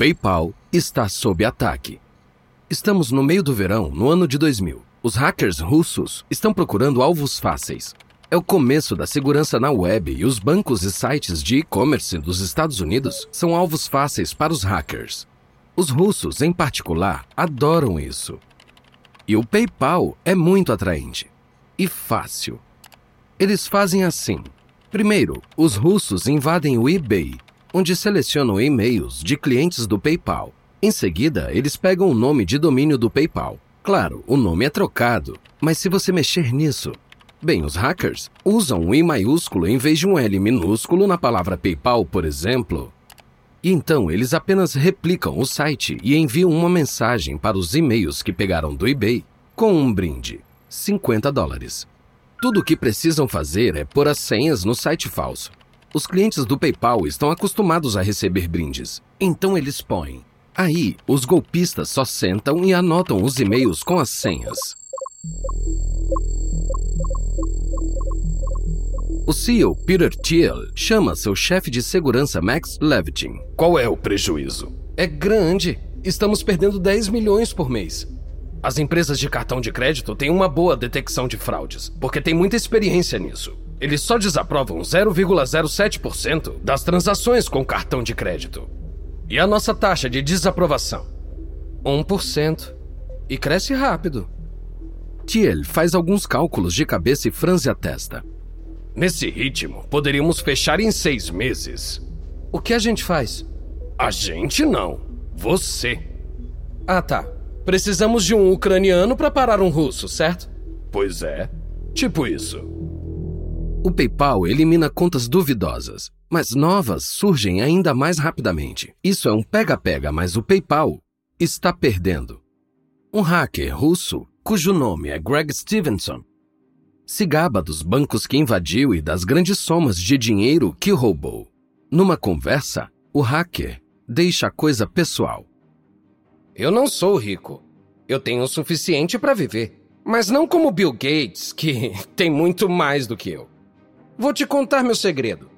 PayPal está sob ataque. Estamos no meio do verão, no ano de 2000. Os hackers russos estão procurando alvos fáceis. É o começo da segurança na web e os bancos e sites de e-commerce dos Estados Unidos são alvos fáceis para os hackers. Os russos, em particular, adoram isso. E o PayPal é muito atraente e fácil. Eles fazem assim: primeiro, os russos invadem o eBay, onde selecionam e-mails de clientes do PayPal. Em seguida, eles pegam o nome de domínio do PayPal. Claro, o nome é trocado, mas se você mexer nisso, Bem, os hackers usam um I maiúsculo em vez de um L minúsculo na palavra PayPal, por exemplo. E então eles apenas replicam o site e enviam uma mensagem para os e-mails que pegaram do eBay com um brinde: 50 dólares. Tudo o que precisam fazer é pôr as senhas no site falso. Os clientes do PayPal estão acostumados a receber brindes, então eles põem. Aí, os golpistas só sentam e anotam os e-mails com as senhas. O CEO Peter Thiel chama seu chefe de segurança Max Levitin. Qual é o prejuízo? É grande. Estamos perdendo 10 milhões por mês. As empresas de cartão de crédito têm uma boa detecção de fraudes, porque têm muita experiência nisso. Eles só desaprovam 0,07% das transações com cartão de crédito. E a nossa taxa de desaprovação? 1%. E cresce rápido. Thiel faz alguns cálculos de cabeça e franze a testa. Nesse ritmo, poderíamos fechar em seis meses. O que a gente faz? A gente não. Você. Ah, tá. Precisamos de um ucraniano para parar um russo, certo? Pois é. Tipo isso. O PayPal elimina contas duvidosas, mas novas surgem ainda mais rapidamente. Isso é um pega-pega, mas o PayPal está perdendo. Um hacker russo, cujo nome é Greg Stevenson, se gaba dos bancos que invadiu e das grandes somas de dinheiro que roubou. Numa conversa, o hacker deixa a coisa pessoal. Eu não sou rico. Eu tenho o suficiente para viver. Mas não como Bill Gates, que tem muito mais do que eu. Vou te contar meu segredo.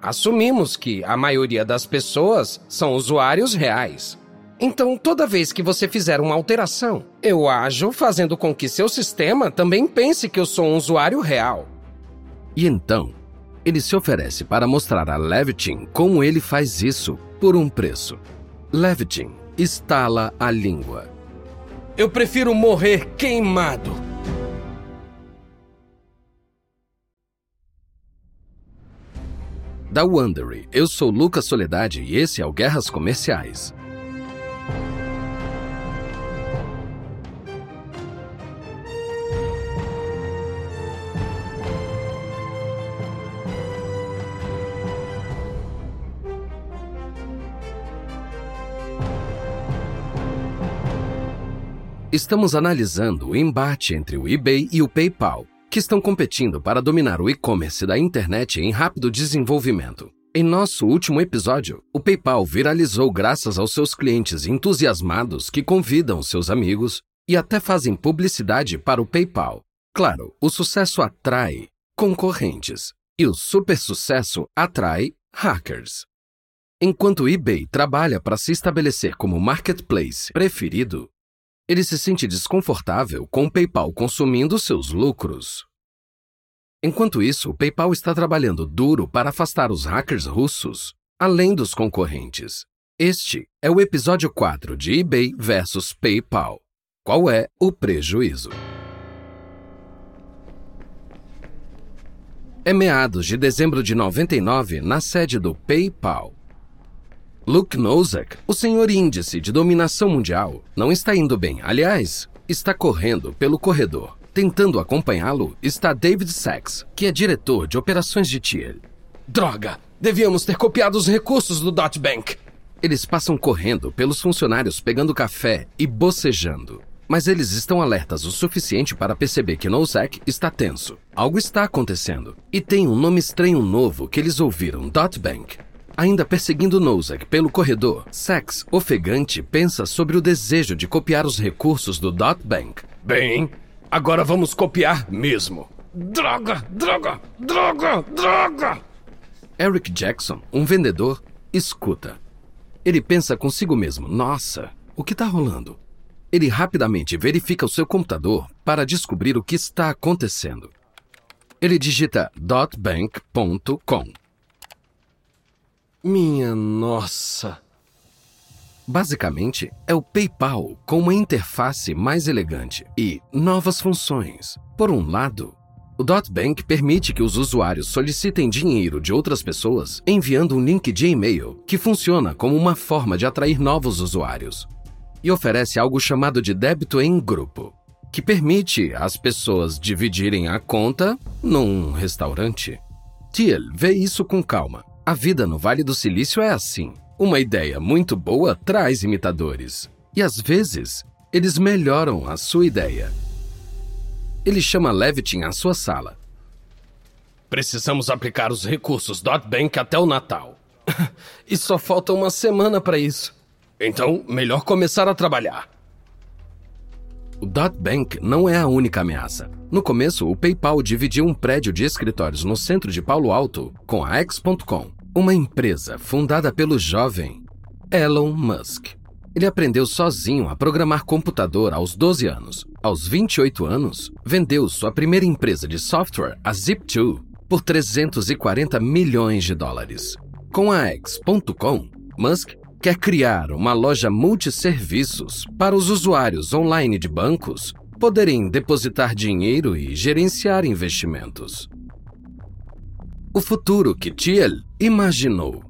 Assumimos que a maioria das pessoas são usuários reais. Então, toda vez que você fizer uma alteração, eu ajo fazendo com que seu sistema também pense que eu sou um usuário real. E então, ele se oferece para mostrar a Levitin como ele faz isso por um preço. Levitin estala a língua. Eu prefiro morrer queimado. Da Wondery, eu sou Lucas Soledade e esse é o Guerras Comerciais. Estamos analisando o embate entre o eBay e o PayPal, que estão competindo para dominar o e-commerce da internet em rápido desenvolvimento. Em nosso último episódio, o PayPal viralizou graças aos seus clientes entusiasmados que convidam seus amigos e até fazem publicidade para o PayPal. Claro, o sucesso atrai concorrentes e o super sucesso atrai hackers. Enquanto o eBay trabalha para se estabelecer como marketplace preferido, ele se sente desconfortável com o PayPal consumindo seus lucros. Enquanto isso, o PayPal está trabalhando duro para afastar os hackers russos, além dos concorrentes. Este é o episódio 4 de eBay versus PayPal. Qual é o prejuízo? É meados de dezembro de 99 na sede do PayPal. Luke Nozak, o senhor índice de dominação mundial, não está indo bem. Aliás, está correndo pelo corredor. Tentando acompanhá-lo está David Sachs, que é diretor de operações de Tier. Droga! Devíamos ter copiado os recursos do Dot Bank. Eles passam correndo pelos funcionários pegando café e bocejando. Mas eles estão alertas o suficiente para perceber que Nozak está tenso. Algo está acontecendo. E tem um nome estranho novo que eles ouviram, Dot Bank. Ainda perseguindo Nozak pelo corredor, Sax, ofegante, pensa sobre o desejo de copiar os recursos do Dot Bank. Bem, agora vamos copiar mesmo. Droga, droga, droga, droga! Eric Jackson, um vendedor, escuta. Ele pensa consigo mesmo: nossa, o que está rolando? Ele rapidamente verifica o seu computador para descobrir o que está acontecendo. Ele digita .bank.com. Minha nossa! Basicamente, é o PayPal com uma interface mais elegante e novas funções. Por um lado, o .bank permite que os usuários solicitem dinheiro de outras pessoas enviando um link de e-mail que funciona como uma forma de atrair novos usuários. E oferece algo chamado de débito em grupo, que permite as pessoas dividirem a conta num restaurante. Thiel vê isso com calma. A vida no Vale do Silício é assim. Uma ideia muito boa traz imitadores. E às vezes, eles melhoram a sua ideia. Ele chama Levitin à sua sala. Precisamos aplicar os recursos .bank até o Natal. e só falta uma semana para isso. Então, melhor começar a trabalhar. O .bank não é a única ameaça. No começo, o PayPal dividiu um prédio de escritórios no centro de Palo Alto com a X.com, uma empresa fundada pelo jovem Elon Musk. Ele aprendeu sozinho a programar computador aos 12 anos. Aos 28 anos, vendeu sua primeira empresa de software, a Zip2, por 340 milhões de dólares. Com a X.com, Musk quer criar uma loja multisserviços para os usuários online de bancos poderem depositar dinheiro e gerenciar investimentos o futuro que Thiel imaginou.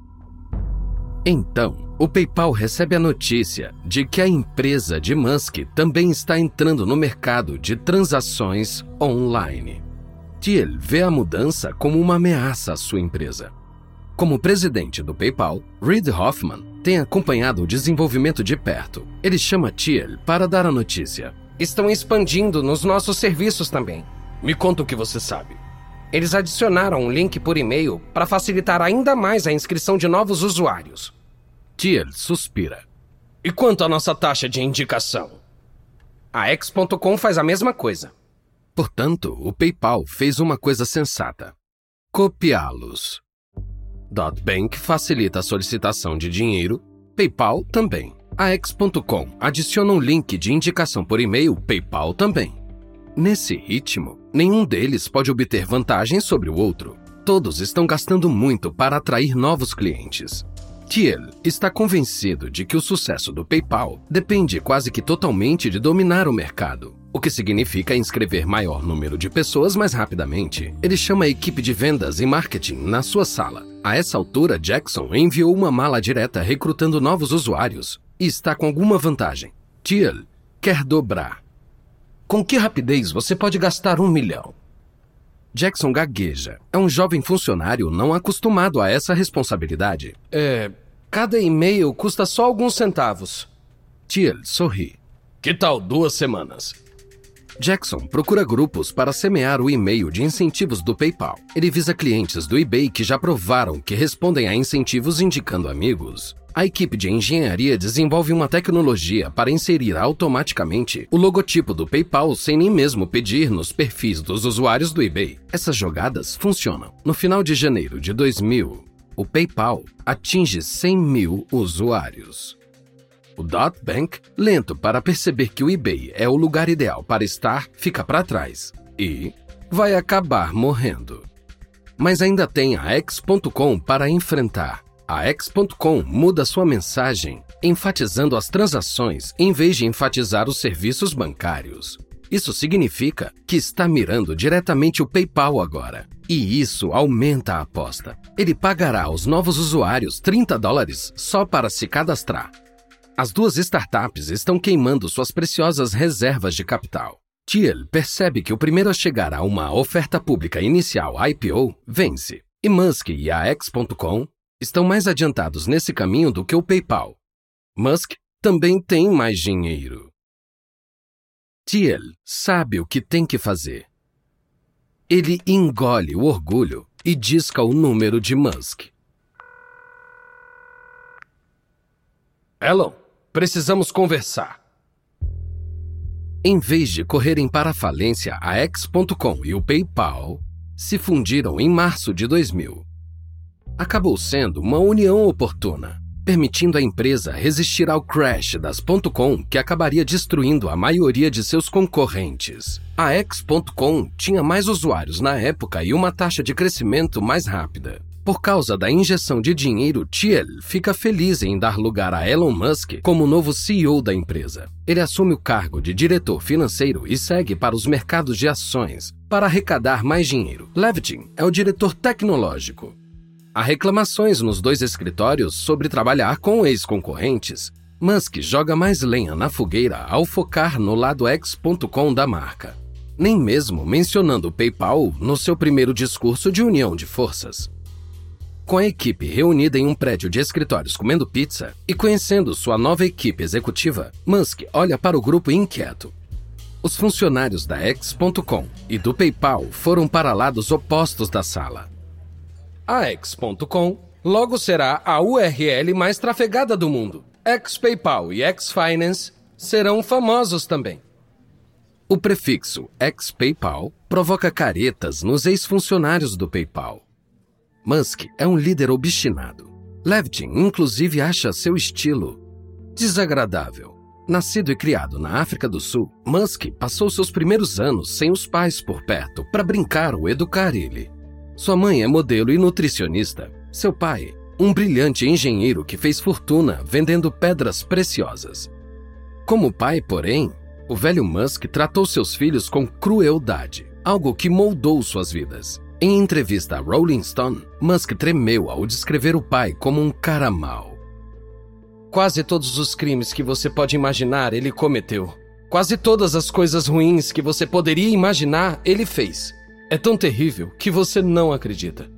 Então, o PayPal recebe a notícia de que a empresa de Musk também está entrando no mercado de transações online. Thiel vê a mudança como uma ameaça à sua empresa. Como presidente do PayPal, Reid Hoffman tem acompanhado o desenvolvimento de perto. Ele chama Thiel para dar a notícia. Estão expandindo nos nossos serviços também. Me conta o que você sabe. Eles adicionaram um link por e-mail para facilitar ainda mais a inscrição de novos usuários. Thiel suspira. E quanto à nossa taxa de indicação? A X.com faz a mesma coisa. Portanto, o PayPal fez uma coisa sensata: copiá-los. Bank facilita a solicitação de dinheiro, PayPal também. A X.com adiciona um link de indicação por e-mail, PayPal também. Nesse ritmo, nenhum deles pode obter vantagem sobre o outro. Todos estão gastando muito para atrair novos clientes. Thiel está convencido de que o sucesso do PayPal depende quase que totalmente de dominar o mercado, o que significa inscrever maior número de pessoas mais rapidamente. Ele chama a equipe de vendas e marketing na sua sala. A essa altura, Jackson enviou uma mala direta recrutando novos usuários e está com alguma vantagem. Thiel quer dobrar com que rapidez você pode gastar um milhão? Jackson gagueja. É um jovem funcionário não acostumado a essa responsabilidade. É. Cada e-mail custa só alguns centavos. Thiel sorri. Que tal duas semanas? Jackson procura grupos para semear o e-mail de incentivos do PayPal. Ele visa clientes do eBay que já provaram que respondem a incentivos indicando amigos. A equipe de engenharia desenvolve uma tecnologia para inserir automaticamente o logotipo do PayPal sem nem mesmo pedir nos perfis dos usuários do eBay. Essas jogadas funcionam. No final de janeiro de 2000, o PayPal atinge 100 mil usuários. O Dot Bank, lento para perceber que o eBay é o lugar ideal para estar, fica para trás e vai acabar morrendo. Mas ainda tem a X.com para enfrentar. A X.com muda sua mensagem, enfatizando as transações em vez de enfatizar os serviços bancários. Isso significa que está mirando diretamente o PayPal agora. E isso aumenta a aposta. Ele pagará aos novos usuários 30 dólares só para se cadastrar. As duas startups estão queimando suas preciosas reservas de capital. Thiel percebe que o primeiro a chegar a uma oferta pública inicial IPO vence, e Musk e a X.com estão mais adiantados nesse caminho do que o PayPal. Musk também tem mais dinheiro. Thiel sabe o que tem que fazer. Ele engole o orgulho e disca o número de Musk. Elon, precisamos conversar. Em vez de correrem para a falência, a X.com e o PayPal se fundiram em março de 2000 acabou sendo uma união oportuna. permitindo à empresa resistir ao crash das .com que acabaria destruindo a maioria de seus concorrentes. A X.com tinha mais usuários na época e uma taxa de crescimento mais rápida. Por causa da injeção de dinheiro, Thiel fica feliz em dar lugar a Elon Musk como novo CEO da empresa. Ele assume o cargo de diretor financeiro e segue para os mercados de ações para arrecadar mais dinheiro. Levitin é o diretor tecnológico. Há reclamações nos dois escritórios sobre trabalhar com ex-concorrentes. Musk joga mais lenha na fogueira ao focar no lado X.com da marca, nem mesmo mencionando o PayPal no seu primeiro discurso de união de forças. Com a equipe reunida em um prédio de escritórios comendo pizza e conhecendo sua nova equipe executiva, Musk olha para o grupo inquieto. Os funcionários da X.com e do PayPal foram para lados opostos da sala. A X.com logo será a URL mais trafegada do mundo. X-PayPal e X-Finance serão famosos também. O prefixo X-PayPal provoca caretas nos ex-funcionários do PayPal. Musk é um líder obstinado. Levitin, inclusive, acha seu estilo desagradável. Nascido e criado na África do Sul, Musk passou seus primeiros anos sem os pais por perto para brincar ou educar ele. Sua mãe é modelo e nutricionista. Seu pai, um brilhante engenheiro que fez fortuna vendendo pedras preciosas. Como pai, porém, o velho Musk tratou seus filhos com crueldade, algo que moldou suas vidas. Em entrevista a Rolling Stone, Musk tremeu ao descrever o pai como um cara mau. Quase todos os crimes que você pode imaginar ele cometeu. Quase todas as coisas ruins que você poderia imaginar ele fez. É tão terrível que você não acredita.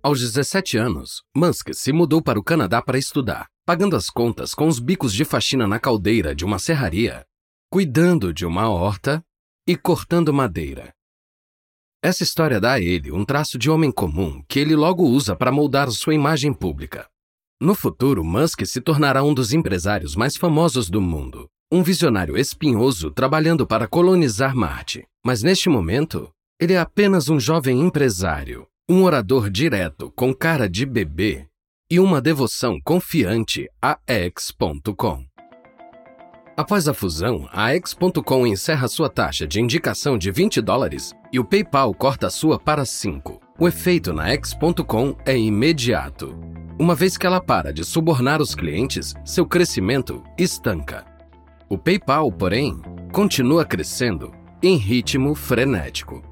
Aos 17 anos, Musk se mudou para o Canadá para estudar, pagando as contas com os bicos de faxina na caldeira de uma serraria, cuidando de uma horta e cortando madeira. Essa história dá a ele um traço de homem comum que ele logo usa para moldar sua imagem pública. No futuro, Musk se tornará um dos empresários mais famosos do mundo, um visionário espinhoso trabalhando para colonizar Marte. Mas neste momento, ele é apenas um jovem empresário, um orador direto com cara de bebê e uma devoção confiante a X.com. Após a fusão, a X.com encerra sua taxa de indicação de 20 dólares e o PayPal corta a sua para 5. O efeito na X.com é imediato. Uma vez que ela para de subornar os clientes, seu crescimento estanca. O PayPal, porém, continua crescendo em ritmo frenético.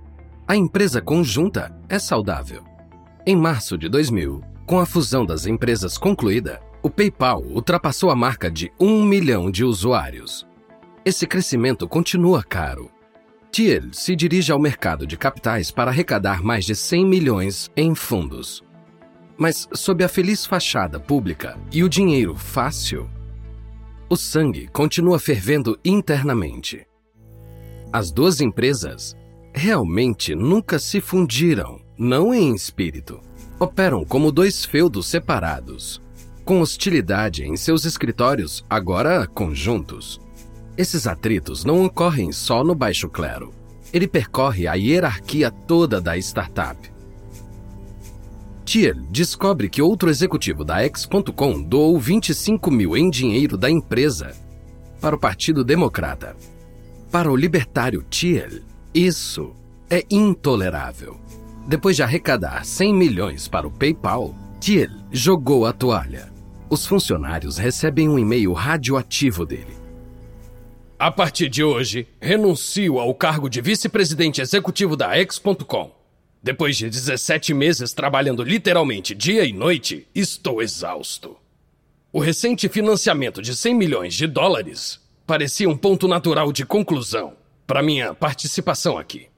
A empresa conjunta é saudável. Em março de 2000, com a fusão das empresas concluída, o PayPal ultrapassou a marca de 1 milhão de usuários. Esse crescimento continua caro. Thiel se dirige ao mercado de capitais para arrecadar mais de 100 milhões em fundos. Mas, sob a feliz fachada pública e o dinheiro fácil, o sangue continua fervendo internamente. As duas empresas realmente nunca se fundiram, não em espírito. Operam como dois feudos separados com hostilidade em seus escritórios, agora conjuntos. Esses atritos não ocorrem só no baixo clero. Ele percorre a hierarquia toda da startup. Thiel descobre que outro executivo da X.com doou 25 mil em dinheiro da empresa para o Partido Democrata. Para o libertário Thiel, isso é intolerável. Depois de arrecadar 100 milhões para o PayPal, Thiel jogou a toalha os funcionários recebem um e-mail radioativo dele. A partir de hoje, renuncio ao cargo de vice-presidente executivo da X.com. Depois de 17 meses trabalhando literalmente dia e noite, estou exausto. O recente financiamento de 100 milhões de dólares parecia um ponto natural de conclusão para minha participação aqui.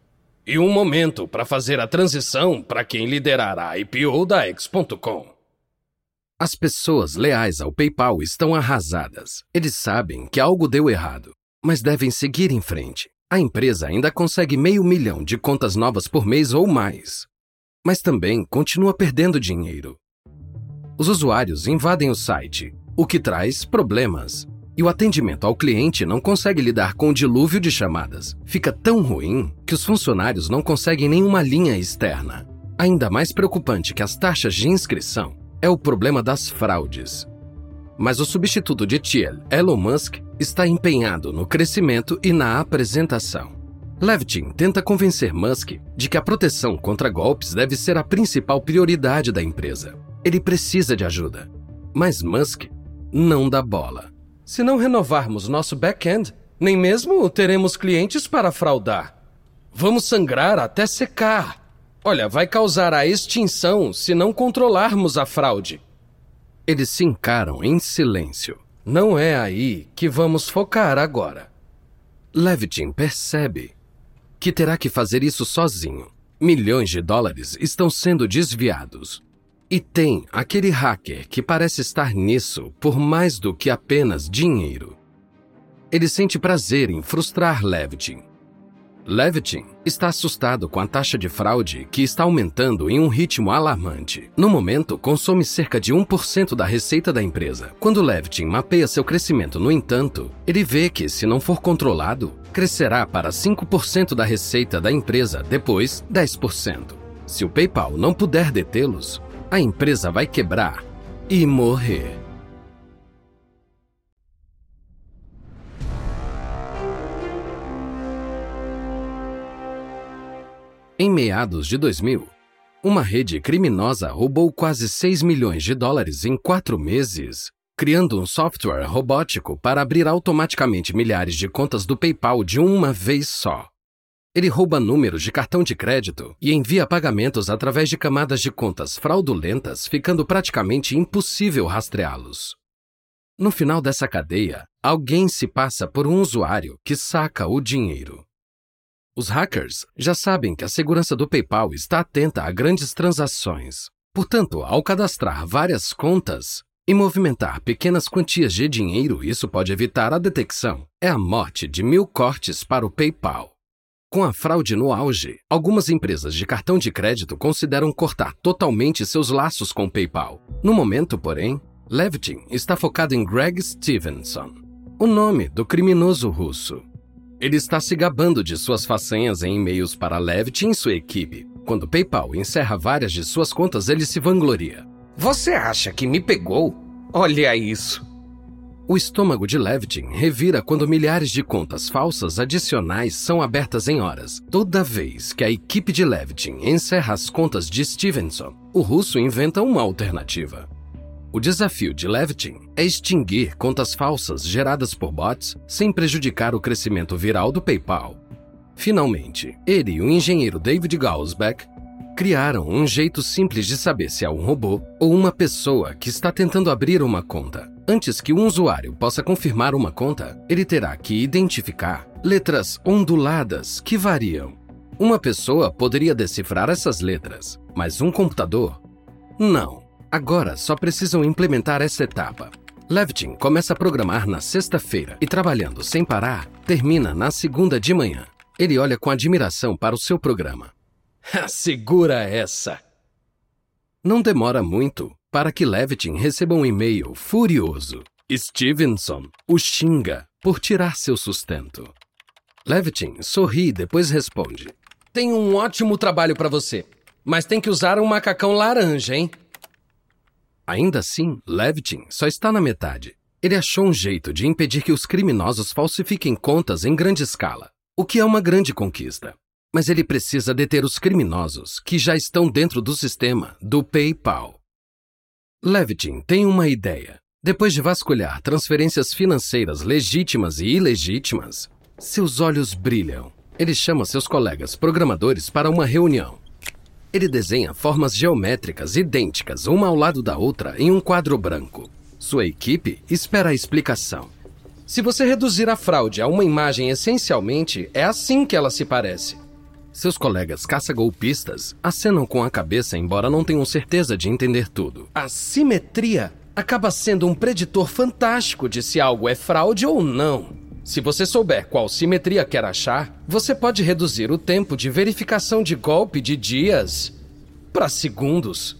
E um momento para fazer a transição para quem liderará a IPO da X.com. As pessoas leais ao PayPal estão arrasadas. Eles sabem que algo deu errado, mas devem seguir em frente. A empresa ainda consegue meio milhão de contas novas por mês ou mais, mas também continua perdendo dinheiro. Os usuários invadem o site, o que traz problemas. E o atendimento ao cliente não consegue lidar com o dilúvio de chamadas. Fica tão ruim que os funcionários não conseguem nenhuma linha externa. Ainda mais preocupante que as taxas de inscrição é o problema das fraudes. Mas o substituto de Thiel, Elon Musk, está empenhado no crescimento e na apresentação. Levitin tenta convencer Musk de que a proteção contra golpes deve ser a principal prioridade da empresa. Ele precisa de ajuda. Mas Musk não dá bola. Se não renovarmos nosso back-end, nem mesmo teremos clientes para fraudar. Vamos sangrar até secar. Olha, vai causar a extinção se não controlarmos a fraude. Eles se encaram em silêncio. Não é aí que vamos focar agora. Levitin percebe que terá que fazer isso sozinho. Milhões de dólares estão sendo desviados. E tem aquele hacker que parece estar nisso por mais do que apenas dinheiro. Ele sente prazer em frustrar Levitin. Levitin está assustado com a taxa de fraude que está aumentando em um ritmo alarmante. No momento, consome cerca de 1% da receita da empresa. Quando Levitin mapeia seu crescimento, no entanto, ele vê que, se não for controlado, crescerá para 5% da receita da empresa, depois 10%. Se o PayPal não puder detê-los, a empresa vai quebrar e morrer. Em meados de 2000, uma rede criminosa roubou quase 6 milhões de dólares em quatro meses, criando um software robótico para abrir automaticamente milhares de contas do PayPal de uma vez só. Ele rouba números de cartão de crédito e envia pagamentos através de camadas de contas fraudulentas, ficando praticamente impossível rastreá-los. No final dessa cadeia, alguém se passa por um usuário que saca o dinheiro. Os hackers já sabem que a segurança do PayPal está atenta a grandes transações. Portanto, ao cadastrar várias contas e movimentar pequenas quantias de dinheiro, isso pode evitar a detecção. É a morte de mil cortes para o PayPal. Com a fraude no auge, algumas empresas de cartão de crédito consideram cortar totalmente seus laços com o PayPal. No momento, porém, Levitin está focado em Greg Stevenson, o nome do criminoso russo. Ele está se gabando de suas façanhas em e-mails para Levitt e sua equipe. Quando PayPal encerra várias de suas contas, ele se vangloria. Você acha que me pegou? Olha isso. O estômago de Levitin revira quando milhares de contas falsas adicionais são abertas em horas. Toda vez que a equipe de Levitin encerra as contas de Stevenson, o russo inventa uma alternativa. O desafio de Levitin é extinguir contas falsas geradas por bots sem prejudicar o crescimento viral do PayPal. Finalmente, ele e o engenheiro David Gausbeck criaram um jeito simples de saber se é um robô ou uma pessoa que está tentando abrir uma conta. Antes que um usuário possa confirmar uma conta, ele terá que identificar letras onduladas que variam. Uma pessoa poderia decifrar essas letras, mas um computador? Não. Agora só precisam implementar essa etapa. Levitin começa a programar na sexta-feira e, trabalhando sem parar, termina na segunda de manhã. Ele olha com admiração para o seu programa. Segura essa! Não demora muito para que Levitin receba um e-mail furioso. Stevenson o xinga por tirar seu sustento. Levitin sorri e depois responde: Tenho um ótimo trabalho para você, mas tem que usar um macacão laranja, hein? Ainda assim, Levitin só está na metade. Ele achou um jeito de impedir que os criminosos falsifiquem contas em grande escala, o que é uma grande conquista. Mas ele precisa deter os criminosos que já estão dentro do sistema do PayPal. Levitin tem uma ideia. Depois de vasculhar transferências financeiras legítimas e ilegítimas, seus olhos brilham. Ele chama seus colegas programadores para uma reunião. Ele desenha formas geométricas idênticas, uma ao lado da outra, em um quadro branco. Sua equipe espera a explicação. Se você reduzir a fraude a uma imagem essencialmente, é assim que ela se parece. Seus colegas caça-golpistas acenam com a cabeça, embora não tenham certeza de entender tudo. A simetria acaba sendo um preditor fantástico de se algo é fraude ou não. Se você souber qual simetria quer achar, você pode reduzir o tempo de verificação de golpe de dias para segundos.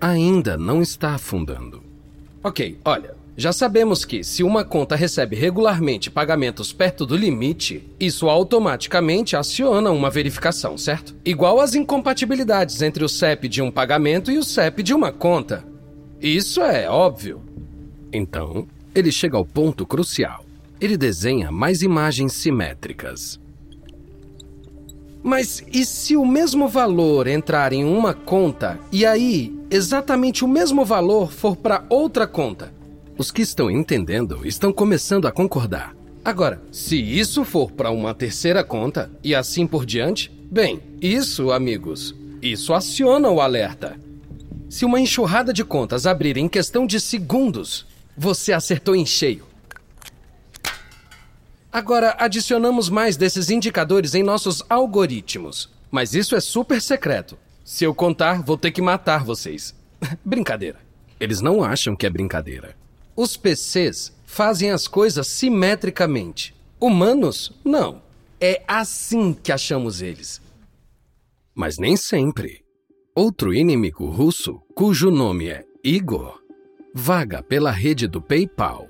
Ainda não está afundando. Ok, olha, Já sabemos que, se uma conta recebe regularmente pagamentos perto do limite, isso automaticamente aciona uma verificação, certo? Igual às incompatibilidades entre o CEP de um pagamento e o CEP de uma conta. Isso é óbvio. Então, ele chega ao ponto crucial. Ele desenha mais imagens simétricas. Mas e se o mesmo valor entrar em uma conta e aí exatamente o mesmo valor for para outra conta? Os que estão entendendo estão começando a concordar. Agora, se isso for para uma terceira conta e assim por diante, bem, isso, amigos, isso aciona o alerta. Se uma enxurrada de contas abrir em questão de segundos, você acertou em cheio. Agora, adicionamos mais desses indicadores em nossos algoritmos. Mas isso é super secreto. Se eu contar, vou ter que matar vocês. brincadeira. Eles não acham que é brincadeira. Os PCs fazem as coisas simetricamente. Humanos, não. É assim que achamos eles. Mas nem sempre. Outro inimigo russo, cujo nome é Igor, vaga pela rede do PayPal.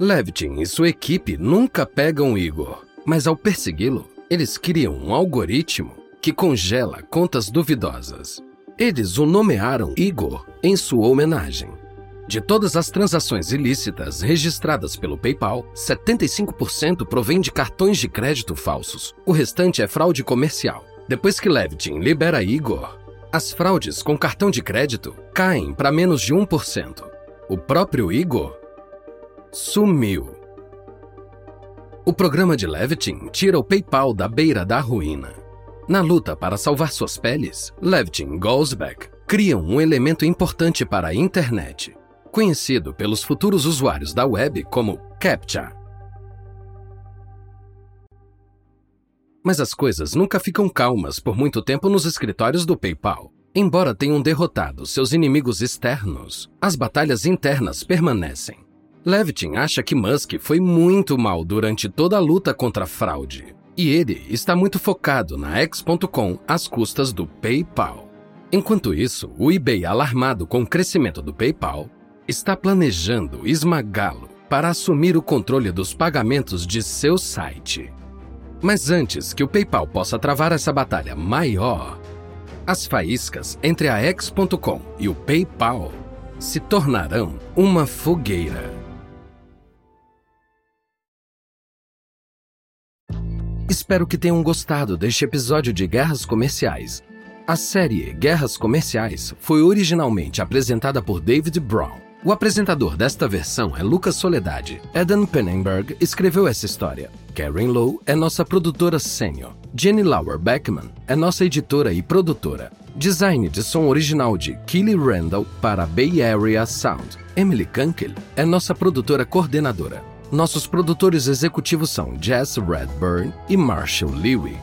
Levitin e sua equipe nunca pegam Igor, mas ao persegui-lo, eles criam um algoritmo que congela contas duvidosas. Eles o nomearam Igor em sua homenagem. De todas as transações ilícitas registradas pelo PayPal, 75% provém de cartões de crédito falsos. O restante é fraude comercial. Depois que Levitin libera Igor, as fraudes com cartão de crédito caem para menos de 1%. O próprio Igor sumiu. O programa de Levitin tira o PayPal da beira da ruína. Na luta para salvar suas peles, Levitin Goldsbeck criam um elemento importante para a internet, conhecido pelos futuros usuários da web como CAPTCHA. Mas as coisas nunca ficam calmas por muito tempo nos escritórios do PayPal. Embora tenham derrotado seus inimigos externos, as batalhas internas permanecem. Levitin acha que Musk foi muito mal durante toda a luta contra a fraude, e ele está muito focado na X.com às custas do PayPal. Enquanto isso, o eBay, alarmado com o crescimento do PayPal, está planejando esmagá-lo para assumir o controle dos pagamentos de seu site. Mas antes que o PayPal possa travar essa batalha maior, as faíscas entre a X.com e o PayPal se tornarão uma fogueira. Espero que tenham gostado deste episódio de Guerras Comerciais. A série Guerras Comerciais foi originalmente apresentada por David Brown o apresentador desta versão é Lucas Soledade. Eden Pennenberg escreveu essa história. Karen Lowe é nossa produtora sênior. Jenny Lauer Beckman é nossa editora e produtora. Design de som original de Kelly Randall para Bay Area Sound. Emily Kunkel é nossa produtora coordenadora. Nossos produtores executivos são Jess Redburn e Marshall Lewy.